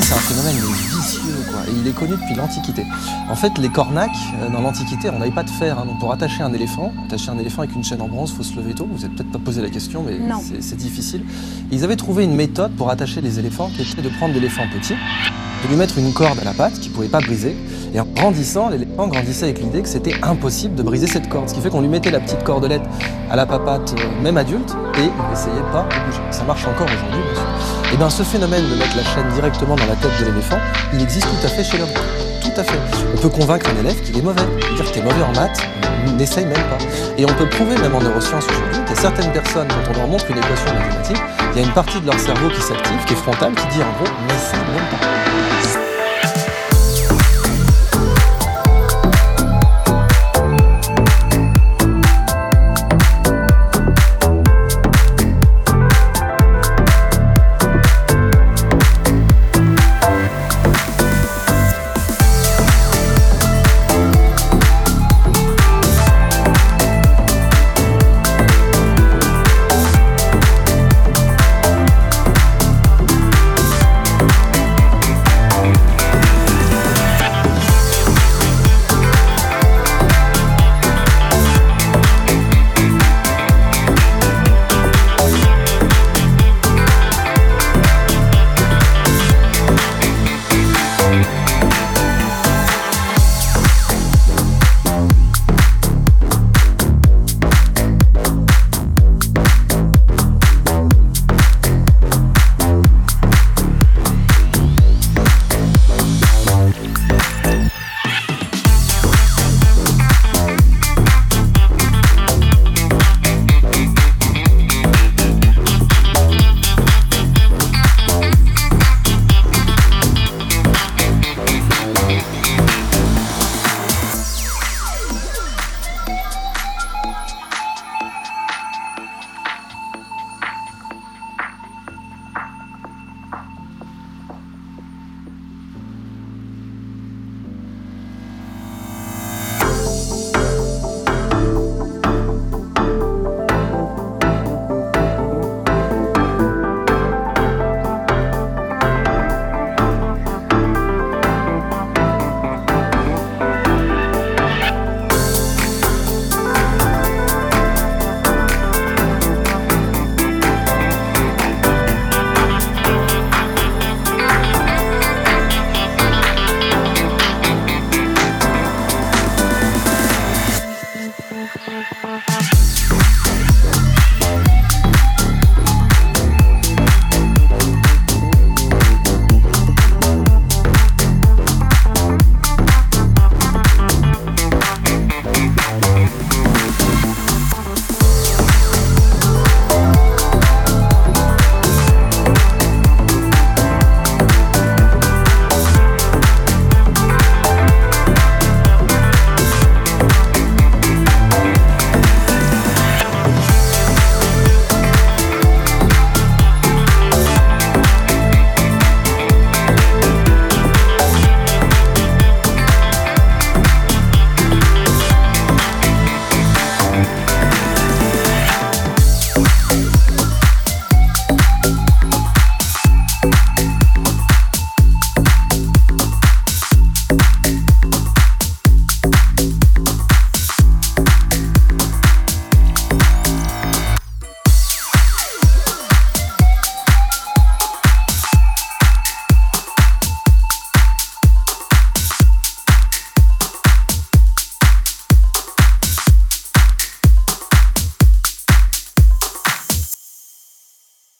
Ça, c'est un phénomène vicieux, quoi. Et il est connu depuis l'Antiquité. En fait, les cornacs, euh, dans l'Antiquité, on n'avait pas de fer. hein. Donc, pour attacher un éléphant, attacher un éléphant avec une chaîne en bronze, il faut se lever tôt. Vous n'avez peut-être pas posé la question, mais c'est- difficile. Et ils avaient trouvé une méthode pour attacher les éléphants qui était de prendre l'éléphant petit, de lui mettre une corde à la patte qu'il ne pouvait pas briser. Et en grandissant, l'éléphant grandissait avec l'idée que c'était impossible de briser cette corde. Ce qui fait qu'on lui mettait la petite cordelette à la papate, euh, même adulte, et il n'essayait pas de bouger. Ça marche encore aujourd'hui, bien sûr. Et bien ce phénomène de mettre la chaîne directement dans la tête de l'éléphant, il existe tout à fait chez l'homme. Tout à fait. On peut convaincre un élève qu'il est mauvais. Dire que tu es mauvais en maths, n'essaye même pas. Et on peut prouver, même en neurosciences aujourd'hui, qu'il y a certaines personnes, quand on leur montre une équation mathématique, il y a une partie de leur cerveau qui s'active, qui est frontale, qui dit en gros, n'essaye même pas.